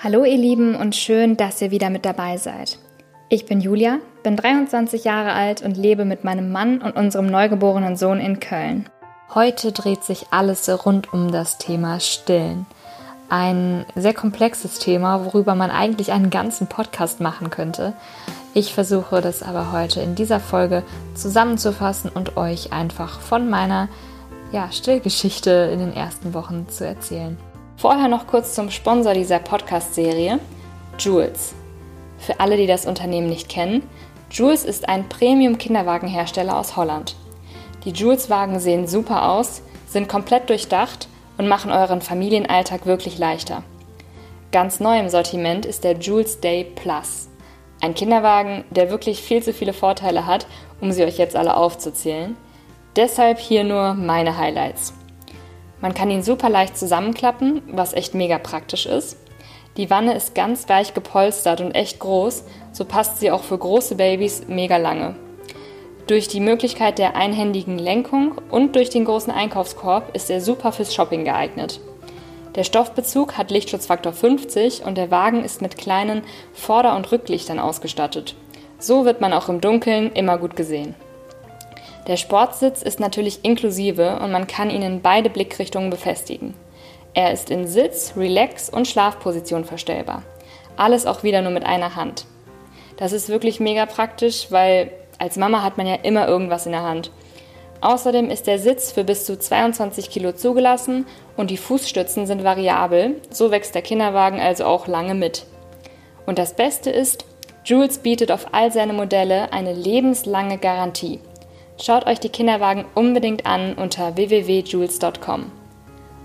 Hallo ihr Lieben und schön, dass ihr wieder mit dabei seid. Ich bin Julia, bin 23 Jahre alt und lebe mit meinem Mann und unserem neugeborenen Sohn in Köln. Heute dreht sich alles rund um das Thema Stillen. Ein sehr komplexes Thema, worüber man eigentlich einen ganzen Podcast machen könnte. Ich versuche das aber heute in dieser Folge zusammenzufassen und euch einfach von meiner ja, Stillgeschichte in den ersten Wochen zu erzählen. Vorher noch kurz zum Sponsor dieser Podcast-Serie, Jules. Für alle, die das Unternehmen nicht kennen, Jules ist ein Premium-Kinderwagenhersteller aus Holland. Die Jules-Wagen sehen super aus, sind komplett durchdacht und machen euren Familienalltag wirklich leichter. Ganz neu im Sortiment ist der Jules Day Plus. Ein Kinderwagen, der wirklich viel zu viele Vorteile hat, um sie euch jetzt alle aufzuzählen. Deshalb hier nur meine Highlights. Man kann ihn super leicht zusammenklappen, was echt mega praktisch ist. Die Wanne ist ganz weich gepolstert und echt groß, so passt sie auch für große Babys mega lange. Durch die Möglichkeit der einhändigen Lenkung und durch den großen Einkaufskorb ist er super fürs Shopping geeignet. Der Stoffbezug hat Lichtschutzfaktor 50 und der Wagen ist mit kleinen Vorder- und Rücklichtern ausgestattet. So wird man auch im Dunkeln immer gut gesehen. Der Sportsitz ist natürlich inklusive und man kann ihn in beide Blickrichtungen befestigen. Er ist in Sitz, Relax und Schlafposition verstellbar. Alles auch wieder nur mit einer Hand. Das ist wirklich mega praktisch, weil als Mama hat man ja immer irgendwas in der Hand. Außerdem ist der Sitz für bis zu 22 Kilo zugelassen und die Fußstützen sind variabel, so wächst der Kinderwagen also auch lange mit. Und das Beste ist, Jules bietet auf all seine Modelle eine lebenslange Garantie. Schaut euch die Kinderwagen unbedingt an unter www.jules.com.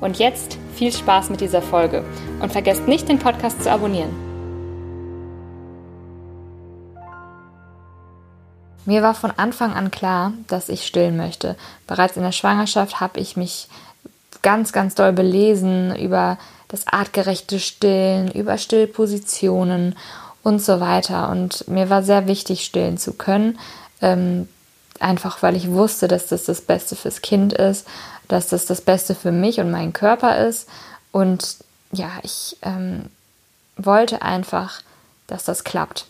Und jetzt viel Spaß mit dieser Folge und vergesst nicht, den Podcast zu abonnieren. Mir war von Anfang an klar, dass ich stillen möchte. Bereits in der Schwangerschaft habe ich mich ganz, ganz doll belesen über das artgerechte Stillen, über Stillpositionen und so weiter. Und mir war sehr wichtig, stillen zu können. Ähm, einfach weil ich wusste, dass das das Beste fürs Kind ist, dass das das Beste für mich und meinen Körper ist. Und ja, ich ähm, wollte einfach, dass das klappt.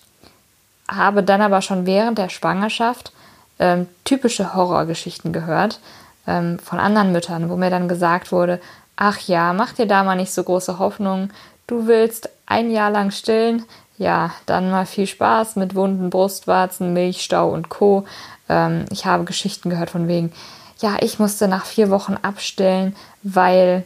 Habe dann aber schon während der Schwangerschaft ähm, typische Horrorgeschichten gehört ähm, von anderen Müttern, wo mir dann gesagt wurde, ach ja, mach dir da mal nicht so große Hoffnung, du willst ein Jahr lang stillen, ja, dann mal viel Spaß mit wunden Brustwarzen, Milchstau und Co. Ähm, ich habe Geschichten gehört von wegen, ja, ich musste nach vier Wochen abstellen, weil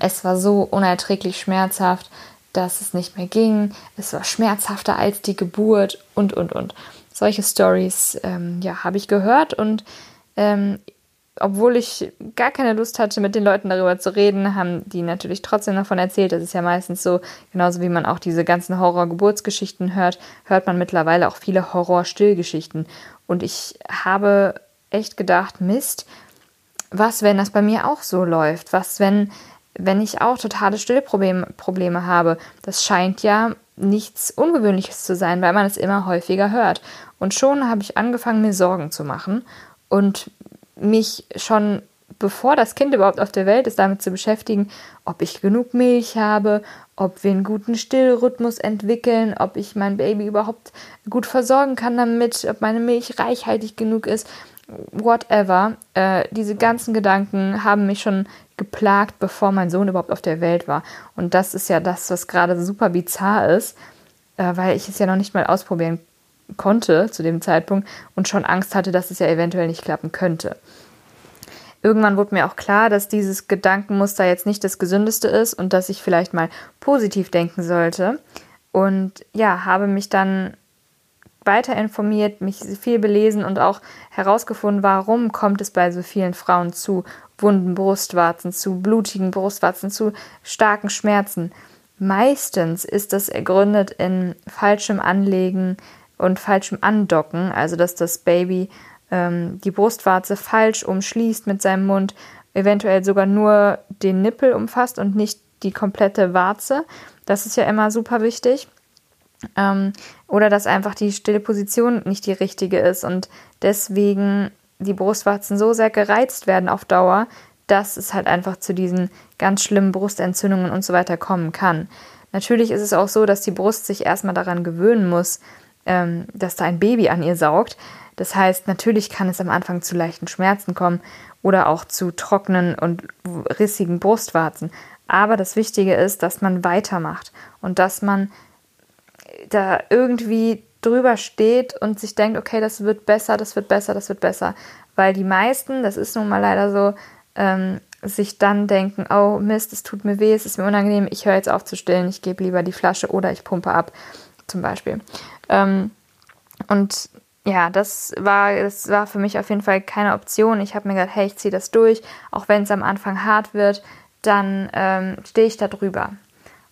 es war so unerträglich schmerzhaft, dass es nicht mehr ging. Es war schmerzhafter als die Geburt und, und, und. Solche Stories, ähm, ja, habe ich gehört und ähm, obwohl ich gar keine Lust hatte, mit den Leuten darüber zu reden, haben die natürlich trotzdem davon erzählt. Das ist ja meistens so, genauso wie man auch diese ganzen Horror-Geburtsgeschichten hört, hört man mittlerweile auch viele Horror-Stillgeschichten. Und ich habe echt gedacht, Mist, was, wenn das bei mir auch so läuft? Was, wenn, wenn ich auch totale Stillprobleme Probleme habe? Das scheint ja nichts Ungewöhnliches zu sein, weil man es immer häufiger hört. Und schon habe ich angefangen, mir Sorgen zu machen und mich schon bevor das Kind überhaupt auf der Welt ist, damit zu beschäftigen, ob ich genug Milch habe, ob wir einen guten Stillrhythmus entwickeln, ob ich mein Baby überhaupt gut versorgen kann damit, ob meine Milch reichhaltig genug ist, whatever. Äh, diese ganzen Gedanken haben mich schon geplagt, bevor mein Sohn überhaupt auf der Welt war. Und das ist ja das, was gerade super bizarr ist, äh, weil ich es ja noch nicht mal ausprobieren konnte zu dem Zeitpunkt und schon Angst hatte, dass es ja eventuell nicht klappen könnte. Irgendwann wurde mir auch klar, dass dieses Gedankenmuster jetzt nicht das gesündeste ist und dass ich vielleicht mal positiv denken sollte. Und ja, habe mich dann weiter informiert, mich viel belesen und auch herausgefunden, warum kommt es bei so vielen Frauen zu wunden Brustwarzen, zu blutigen Brustwarzen, zu starken Schmerzen. Meistens ist das ergründet in falschem Anlegen und falschem Andocken, also dass das Baby ähm, die Brustwarze falsch umschließt mit seinem Mund, eventuell sogar nur den Nippel umfasst und nicht die komplette Warze. Das ist ja immer super wichtig. Ähm, oder dass einfach die stille Position nicht die richtige ist und deswegen die Brustwarzen so sehr gereizt werden auf Dauer, dass es halt einfach zu diesen ganz schlimmen Brustentzündungen und so weiter kommen kann. Natürlich ist es auch so, dass die Brust sich erstmal daran gewöhnen muss, ähm, dass da ein Baby an ihr saugt. Das heißt, natürlich kann es am Anfang zu leichten Schmerzen kommen oder auch zu trockenen und rissigen Brustwarzen. Aber das Wichtige ist, dass man weitermacht und dass man da irgendwie drüber steht und sich denkt, okay, das wird besser, das wird besser, das wird besser. Weil die meisten, das ist nun mal leider so, ähm, sich dann denken, oh Mist, es tut mir weh, es ist mir unangenehm, ich höre jetzt auf zu stillen, ich gebe lieber die Flasche oder ich pumpe ab, zum Beispiel. Ähm, und ja, das war, das war für mich auf jeden Fall keine Option. Ich habe mir gedacht, hey, ich ziehe das durch, auch wenn es am Anfang hart wird, dann ähm, stehe ich da drüber.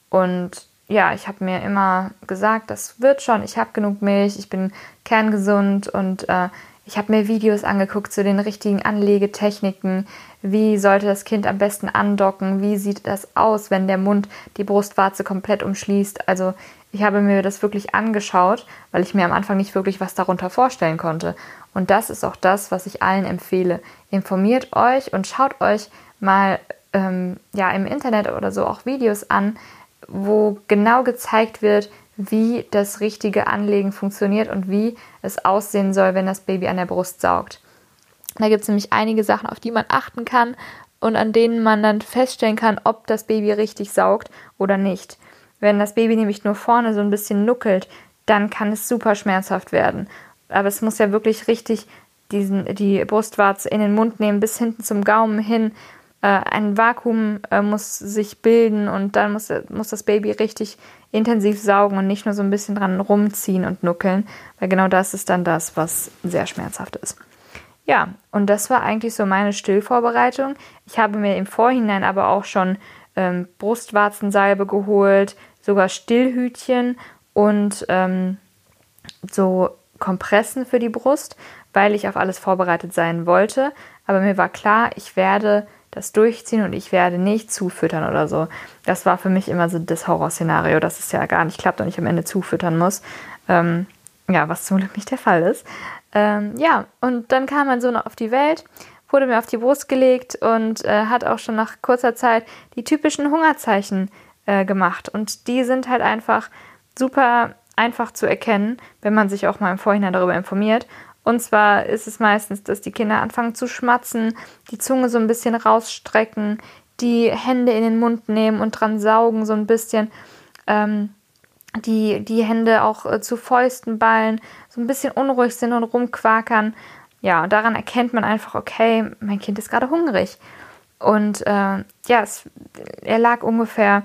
Und ja, ich habe mir immer gesagt, das wird schon, ich habe genug Milch, ich bin kerngesund und äh, ich habe mir Videos angeguckt zu den richtigen Anlegetechniken. Wie sollte das Kind am besten andocken? Wie sieht das aus, wenn der Mund die Brustwarze komplett umschließt? Also ich habe mir das wirklich angeschaut, weil ich mir am Anfang nicht wirklich was darunter vorstellen konnte. Und das ist auch das, was ich allen empfehle. Informiert euch und schaut euch mal ähm, ja, im Internet oder so auch Videos an, wo genau gezeigt wird, wie das richtige Anlegen funktioniert und wie es aussehen soll, wenn das Baby an der Brust saugt. Da gibt es nämlich einige Sachen, auf die man achten kann und an denen man dann feststellen kann, ob das Baby richtig saugt oder nicht. Wenn das Baby nämlich nur vorne so ein bisschen nuckelt, dann kann es super schmerzhaft werden. Aber es muss ja wirklich richtig diesen, die Brustwarze in den Mund nehmen, bis hinten zum Gaumen hin äh, ein Vakuum äh, muss sich bilden und dann muss, muss das Baby richtig intensiv saugen und nicht nur so ein bisschen dran rumziehen und nuckeln, weil genau das ist dann das, was sehr schmerzhaft ist. Ja, und das war eigentlich so meine Stillvorbereitung. Ich habe mir im Vorhinein aber auch schon ähm, Brustwarzensalbe geholt, sogar Stillhütchen und ähm, so Kompressen für die Brust, weil ich auf alles vorbereitet sein wollte. Aber mir war klar, ich werde das durchziehen und ich werde nicht zufüttern oder so. Das war für mich immer so das Horrorszenario, dass es ja gar nicht klappt und ich am Ende zufüttern muss. Ähm, ja, was zum Glück nicht der Fall ist. Ähm, ja, und dann kam mein Sohn auf die Welt, wurde mir auf die Brust gelegt und äh, hat auch schon nach kurzer Zeit die typischen Hungerzeichen äh, gemacht. Und die sind halt einfach super einfach zu erkennen, wenn man sich auch mal im Vorhinein darüber informiert. Und zwar ist es meistens, dass die Kinder anfangen zu schmatzen, die Zunge so ein bisschen rausstrecken, die Hände in den Mund nehmen und dran saugen so ein bisschen, ähm, die, die Hände auch äh, zu Fäusten ballen, so ein bisschen unruhig sind und rumquakern. Ja, und daran erkennt man einfach, okay, mein Kind ist gerade hungrig. Und äh, ja, es, er lag ungefähr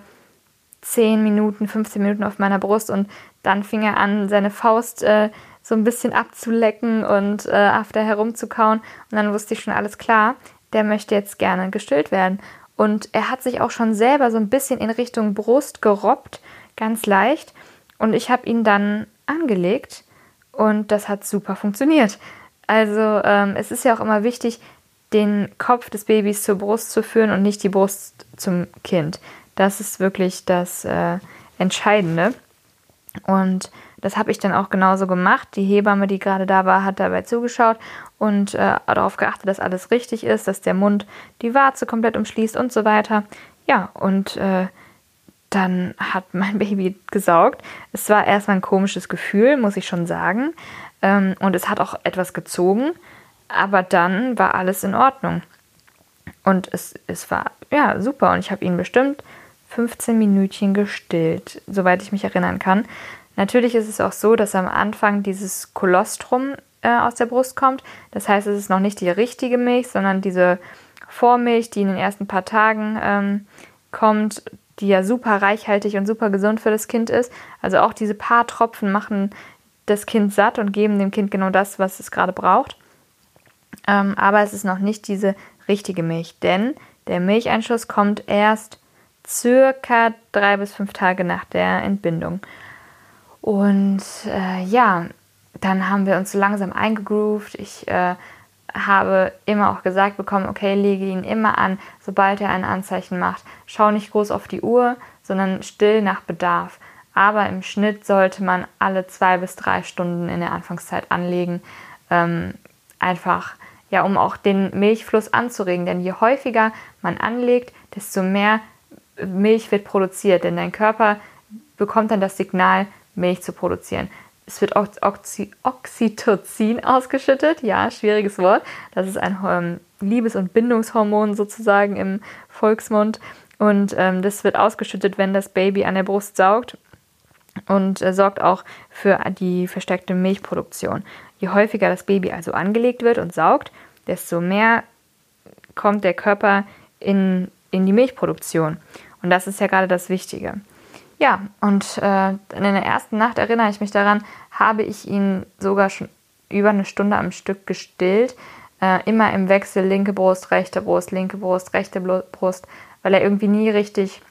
10 Minuten, 15 Minuten auf meiner Brust und dann fing er an, seine Faust äh, so ein bisschen abzulecken und äh, auf der herumzukauen. Und dann wusste ich schon alles klar, der möchte jetzt gerne gestillt werden. Und er hat sich auch schon selber so ein bisschen in Richtung Brust gerobbt, ganz leicht. Und ich habe ihn dann angelegt und das hat super funktioniert. Also ähm, es ist ja auch immer wichtig, den Kopf des Babys zur Brust zu führen und nicht die Brust zum Kind. Das ist wirklich das äh, Entscheidende. Und das habe ich dann auch genauso gemacht. Die Hebamme, die gerade da war, hat dabei zugeschaut und äh, darauf geachtet, dass alles richtig ist, dass der Mund die Warze komplett umschließt und so weiter. Ja, und äh, dann hat mein Baby gesaugt. Es war erstmal ein komisches Gefühl, muss ich schon sagen. Ähm, und es hat auch etwas gezogen, aber dann war alles in Ordnung. Und es, es war ja super. Und ich habe ihn bestimmt 15 Minütchen gestillt, soweit ich mich erinnern kann. Natürlich ist es auch so, dass am Anfang dieses Kolostrum äh, aus der Brust kommt. Das heißt, es ist noch nicht die richtige Milch, sondern diese Vormilch, die in den ersten paar Tagen ähm, kommt, die ja super reichhaltig und super gesund für das Kind ist. Also auch diese paar Tropfen machen das Kind satt und geben dem Kind genau das, was es gerade braucht. Ähm, aber es ist noch nicht diese richtige Milch, denn der Milcheinschuss kommt erst circa drei bis fünf Tage nach der Entbindung. Und äh, ja, dann haben wir uns so langsam eingegroovt. Ich äh, habe immer auch gesagt bekommen, okay, lege ihn immer an, sobald er ein Anzeichen macht. Schau nicht groß auf die Uhr, sondern still nach Bedarf. Aber im Schnitt sollte man alle zwei bis drei Stunden in der Anfangszeit anlegen. Ähm, einfach, ja, um auch den Milchfluss anzuregen. Denn je häufiger man anlegt, desto mehr Milch wird produziert. Denn dein Körper bekommt dann das Signal, Milch zu produzieren. Es wird Oxy Oxytocin ausgeschüttet. Ja, schwieriges Wort. Das ist ein ähm, Liebes- und Bindungshormon sozusagen im Volksmund. Und ähm, das wird ausgeschüttet, wenn das Baby an der Brust saugt und äh, sorgt auch für die verstärkte Milchproduktion. Je häufiger das Baby also angelegt wird und saugt, desto mehr kommt der Körper in, in die Milchproduktion. Und das ist ja gerade das Wichtige. Ja, und äh, in der ersten Nacht erinnere ich mich daran, habe ich ihn sogar schon über eine Stunde am Stück gestillt. Äh, immer im Wechsel linke Brust, rechte Brust, linke Brust, rechte Brust, weil er irgendwie nie richtig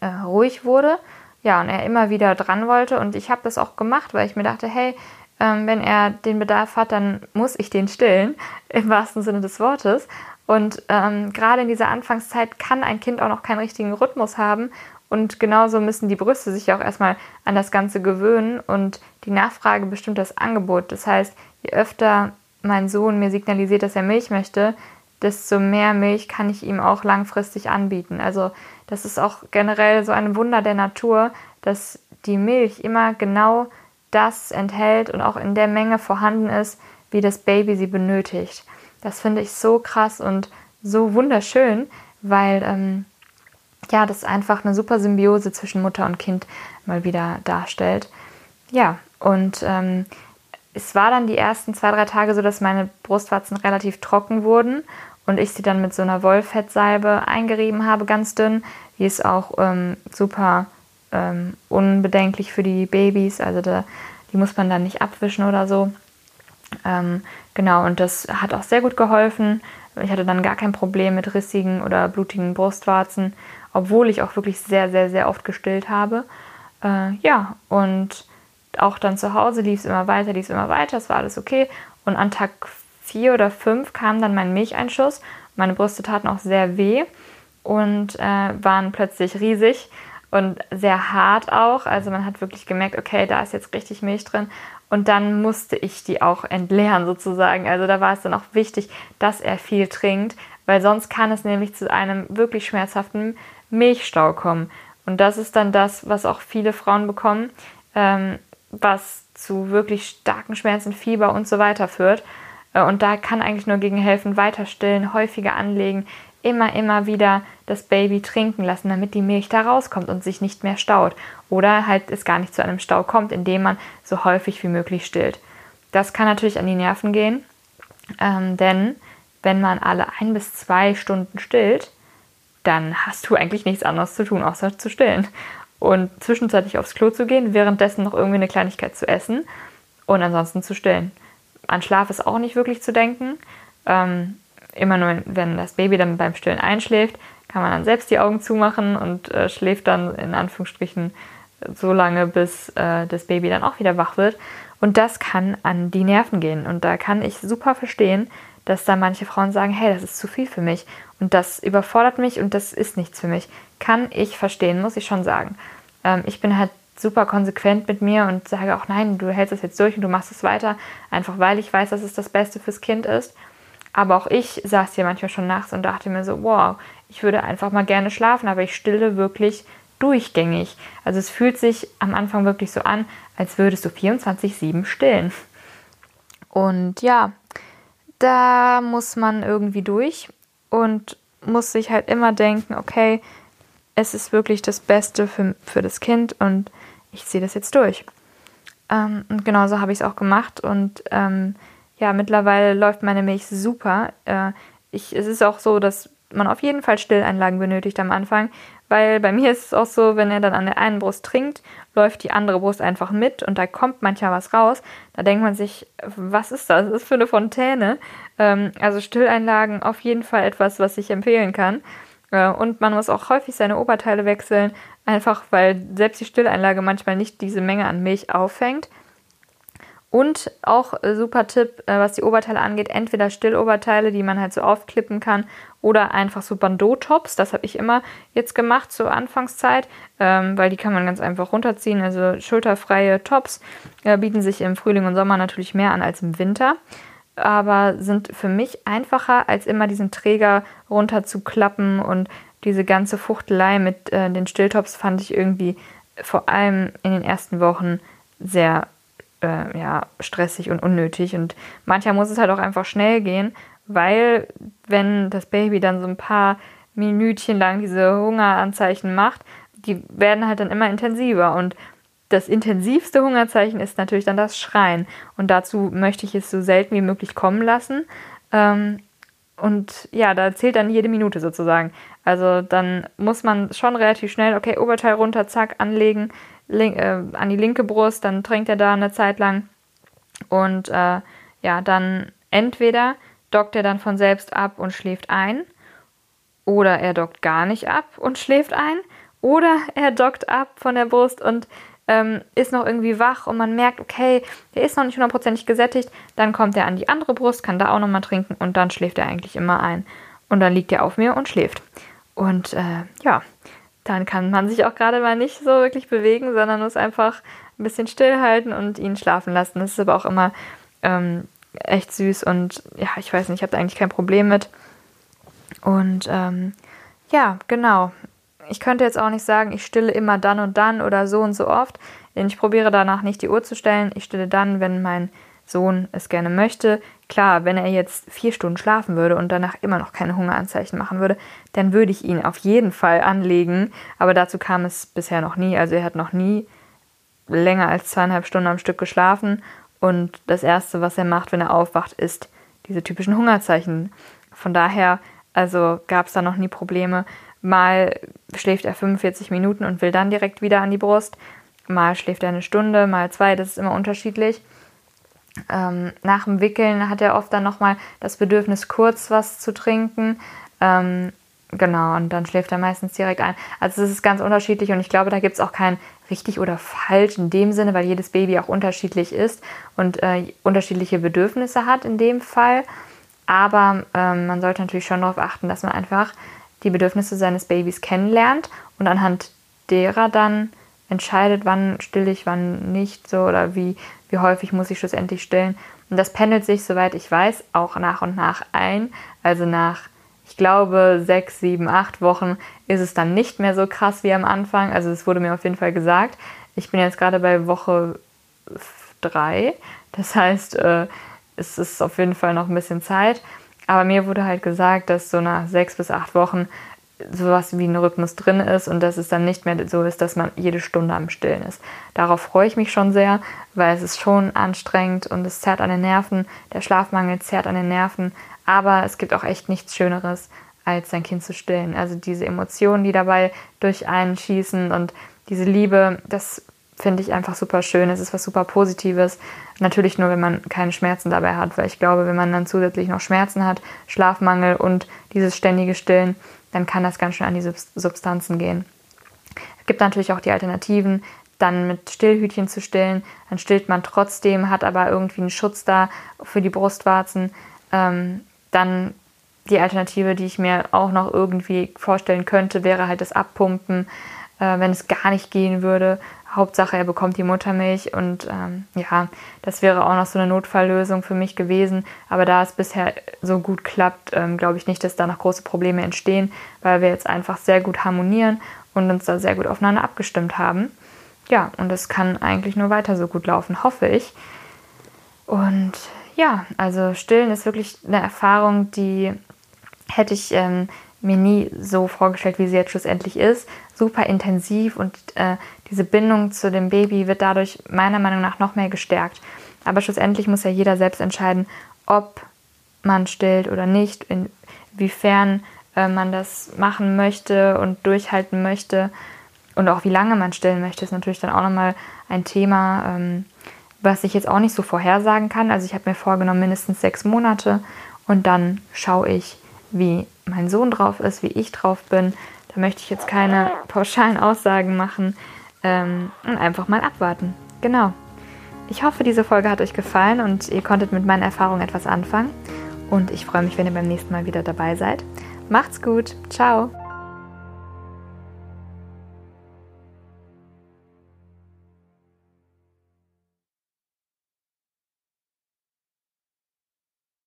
äh, ruhig wurde. Ja, und er immer wieder dran wollte. Und ich habe das auch gemacht, weil ich mir dachte, hey, ähm, wenn er den Bedarf hat, dann muss ich den stillen, im wahrsten Sinne des Wortes. Und ähm, gerade in dieser Anfangszeit kann ein Kind auch noch keinen richtigen Rhythmus haben und genauso müssen die Brüste sich auch erstmal an das Ganze gewöhnen und die Nachfrage bestimmt das Angebot. Das heißt, je öfter mein Sohn mir signalisiert, dass er Milch möchte, desto mehr Milch kann ich ihm auch langfristig anbieten. Also das ist auch generell so ein Wunder der Natur, dass die Milch immer genau das enthält und auch in der Menge vorhanden ist, wie das Baby sie benötigt. Das finde ich so krass und so wunderschön, weil ähm, ja, das einfach eine super Symbiose zwischen Mutter und Kind mal wieder darstellt. Ja, und ähm, es war dann die ersten zwei, drei Tage so, dass meine Brustwarzen relativ trocken wurden und ich sie dann mit so einer Wollfettsalbe eingerieben habe, ganz dünn. Die ist auch ähm, super ähm, unbedenklich für die Babys, also da, die muss man dann nicht abwischen oder so. Ähm, genau, und das hat auch sehr gut geholfen. Ich hatte dann gar kein Problem mit rissigen oder blutigen Brustwarzen obwohl ich auch wirklich sehr, sehr, sehr oft gestillt habe. Äh, ja, und auch dann zu Hause lief es immer weiter, lief es immer weiter, es war alles okay. Und an Tag vier oder fünf kam dann mein Milcheinschuss. Meine Brüste taten auch sehr weh und äh, waren plötzlich riesig und sehr hart auch. Also man hat wirklich gemerkt, okay, da ist jetzt richtig Milch drin. Und dann musste ich die auch entleeren sozusagen. Also da war es dann auch wichtig, dass er viel trinkt, weil sonst kann es nämlich zu einem wirklich schmerzhaften Milchstau kommen. Und das ist dann das, was auch viele Frauen bekommen, ähm, was zu wirklich starken Schmerzen, Fieber und so weiter führt. Äh, und da kann eigentlich nur gegen helfen, weiter stillen, häufiger anlegen, immer, immer wieder das Baby trinken lassen, damit die Milch da rauskommt und sich nicht mehr staut. Oder halt es gar nicht zu einem Stau kommt, indem man so häufig wie möglich stillt. Das kann natürlich an die Nerven gehen, ähm, denn wenn man alle ein bis zwei Stunden stillt, dann hast du eigentlich nichts anderes zu tun, außer zu stillen. Und zwischenzeitlich aufs Klo zu gehen, währenddessen noch irgendwie eine Kleinigkeit zu essen und ansonsten zu stillen. An Schlaf ist auch nicht wirklich zu denken. Ähm, immer nur, wenn das Baby dann beim Stillen einschläft, kann man dann selbst die Augen zumachen und äh, schläft dann in Anführungsstrichen so lange, bis äh, das Baby dann auch wieder wach wird. Und das kann an die Nerven gehen. Und da kann ich super verstehen, dass da manche Frauen sagen, hey, das ist zu viel für mich und das überfordert mich und das ist nichts für mich. Kann ich verstehen, muss ich schon sagen. Ähm, ich bin halt super konsequent mit mir und sage auch, nein, du hältst es jetzt durch und du machst es weiter, einfach weil ich weiß, dass es das Beste fürs Kind ist. Aber auch ich saß hier manchmal schon nachts und dachte mir so, wow, ich würde einfach mal gerne schlafen, aber ich stille wirklich durchgängig. Also es fühlt sich am Anfang wirklich so an, als würdest du 24-7 stillen. Und ja, da muss man irgendwie durch und muss sich halt immer denken, okay, es ist wirklich das Beste für, für das Kind und ich ziehe das jetzt durch. Ähm, und genauso habe ich es auch gemacht und ähm, ja, mittlerweile läuft meine Milch super. Äh, ich, es ist auch so, dass man auf jeden Fall Stilleinlagen benötigt am Anfang, weil bei mir ist es auch so, wenn er dann an der einen Brust trinkt, läuft die andere Brust einfach mit und da kommt manchmal was raus. Da denkt man sich, was ist das? Das ist für eine Fontäne. Ähm, also Stilleinlagen auf jeden Fall etwas, was ich empfehlen kann. Äh, und man muss auch häufig seine Oberteile wechseln, einfach weil selbst die Stilleinlage manchmal nicht diese Menge an Milch auffängt. Und auch äh, super Tipp, äh, was die Oberteile angeht, entweder Stilloberteile, die man halt so aufklippen kann, oder einfach so Bandeau-Tops. Das habe ich immer jetzt gemacht zur Anfangszeit, ähm, weil die kann man ganz einfach runterziehen. Also schulterfreie Tops äh, bieten sich im Frühling und Sommer natürlich mehr an als im Winter, aber sind für mich einfacher, als immer diesen Träger runterzuklappen und diese ganze Fuchtelei mit den Stilltops fand ich irgendwie vor allem in den ersten Wochen sehr äh, ja, stressig und unnötig. Und manchmal muss es halt auch einfach schnell gehen, weil wenn das Baby dann so ein paar Minütchen lang diese Hungeranzeichen macht, die werden halt dann immer intensiver. Und das intensivste Hungerzeichen ist natürlich dann das Schreien. Und dazu möchte ich es so selten wie möglich kommen lassen. Ähm, und ja, da zählt dann jede Minute sozusagen. Also dann muss man schon relativ schnell, okay, Oberteil runter, zack, anlegen, äh, an die linke Brust, dann trinkt er da eine Zeit lang. Und äh, ja, dann entweder dockt er dann von selbst ab und schläft ein, oder er dockt gar nicht ab und schläft ein, oder er dockt ab von der Brust und ähm, ist noch irgendwie wach und man merkt, okay, der ist noch nicht hundertprozentig gesättigt, dann kommt er an die andere Brust, kann da auch nochmal trinken und dann schläft er eigentlich immer ein. Und dann liegt er auf mir und schläft. Und äh, ja, dann kann man sich auch gerade mal nicht so wirklich bewegen, sondern muss einfach ein bisschen stillhalten und ihn schlafen lassen. Das ist aber auch immer ähm, echt süß und ja, ich weiß nicht, ich habe da eigentlich kein Problem mit. Und ähm, ja, genau ich könnte jetzt auch nicht sagen, ich stille immer dann und dann oder so und so oft. Denn ich probiere danach nicht die Uhr zu stellen. Ich stille dann, wenn mein Sohn es gerne möchte. Klar, wenn er jetzt vier Stunden schlafen würde und danach immer noch keine Hungeranzeichen machen würde, dann würde ich ihn auf jeden Fall anlegen. Aber dazu kam es bisher noch nie. Also er hat noch nie länger als zweieinhalb Stunden am Stück geschlafen. Und das Erste, was er macht, wenn er aufwacht, ist diese typischen Hungerzeichen. Von daher, also gab es da noch nie Probleme. Mal schläft er 45 Minuten und will dann direkt wieder an die Brust. Mal schläft er eine Stunde, mal zwei, das ist immer unterschiedlich. Ähm, nach dem Wickeln hat er oft dann nochmal das Bedürfnis, kurz was zu trinken. Ähm, genau, und dann schläft er meistens direkt ein. Also es ist ganz unterschiedlich und ich glaube, da gibt es auch kein richtig oder falsch in dem Sinne, weil jedes Baby auch unterschiedlich ist und äh, unterschiedliche Bedürfnisse hat in dem Fall. Aber ähm, man sollte natürlich schon darauf achten, dass man einfach die Bedürfnisse seines Babys kennenlernt und anhand derer dann entscheidet, wann still ich, wann nicht so oder wie, wie häufig muss ich schlussendlich stillen. Und das pendelt sich, soweit ich weiß, auch nach und nach ein. Also nach, ich glaube, sechs, sieben, acht Wochen ist es dann nicht mehr so krass wie am Anfang. Also es wurde mir auf jeden Fall gesagt. Ich bin jetzt gerade bei Woche drei. Das heißt, äh, es ist auf jeden Fall noch ein bisschen Zeit. Aber mir wurde halt gesagt, dass so nach sechs bis acht Wochen sowas wie ein Rhythmus drin ist und dass es dann nicht mehr so ist, dass man jede Stunde am Stillen ist. Darauf freue ich mich schon sehr, weil es ist schon anstrengend und es zerrt an den Nerven. Der Schlafmangel zerrt an den Nerven, aber es gibt auch echt nichts Schöneres, als sein Kind zu stillen. Also diese Emotionen, die dabei durch einen schießen und diese Liebe, das finde ich einfach super schön. Es ist was super Positives. Natürlich nur, wenn man keine Schmerzen dabei hat, weil ich glaube, wenn man dann zusätzlich noch Schmerzen hat, Schlafmangel und dieses ständige Stillen, dann kann das ganz schön an die Substanzen gehen. Es gibt natürlich auch die Alternativen, dann mit Stillhütchen zu stillen. Dann stillt man trotzdem, hat aber irgendwie einen Schutz da für die Brustwarzen. Ähm, dann die Alternative, die ich mir auch noch irgendwie vorstellen könnte, wäre halt das Abpumpen, äh, wenn es gar nicht gehen würde. Hauptsache, er bekommt die Muttermilch und ähm, ja, das wäre auch noch so eine Notfalllösung für mich gewesen. Aber da es bisher so gut klappt, ähm, glaube ich nicht, dass da noch große Probleme entstehen, weil wir jetzt einfach sehr gut harmonieren und uns da sehr gut aufeinander abgestimmt haben. Ja, und es kann eigentlich nur weiter so gut laufen, hoffe ich. Und ja, also Stillen ist wirklich eine Erfahrung, die hätte ich ähm, mir nie so vorgestellt, wie sie jetzt schlussendlich ist. Super intensiv und äh, diese Bindung zu dem Baby wird dadurch meiner Meinung nach noch mehr gestärkt. Aber schlussendlich muss ja jeder selbst entscheiden, ob man stillt oder nicht, inwiefern äh, man das machen möchte und durchhalten möchte und auch wie lange man stillen möchte, ist natürlich dann auch nochmal ein Thema, ähm, was ich jetzt auch nicht so vorhersagen kann. Also ich habe mir vorgenommen, mindestens sechs Monate und dann schaue ich, wie mein Sohn drauf ist, wie ich drauf bin. Möchte ich jetzt keine pauschalen Aussagen machen ähm, und einfach mal abwarten. Genau. Ich hoffe, diese Folge hat euch gefallen und ihr konntet mit meinen Erfahrungen etwas anfangen. Und ich freue mich, wenn ihr beim nächsten Mal wieder dabei seid. Macht's gut. Ciao.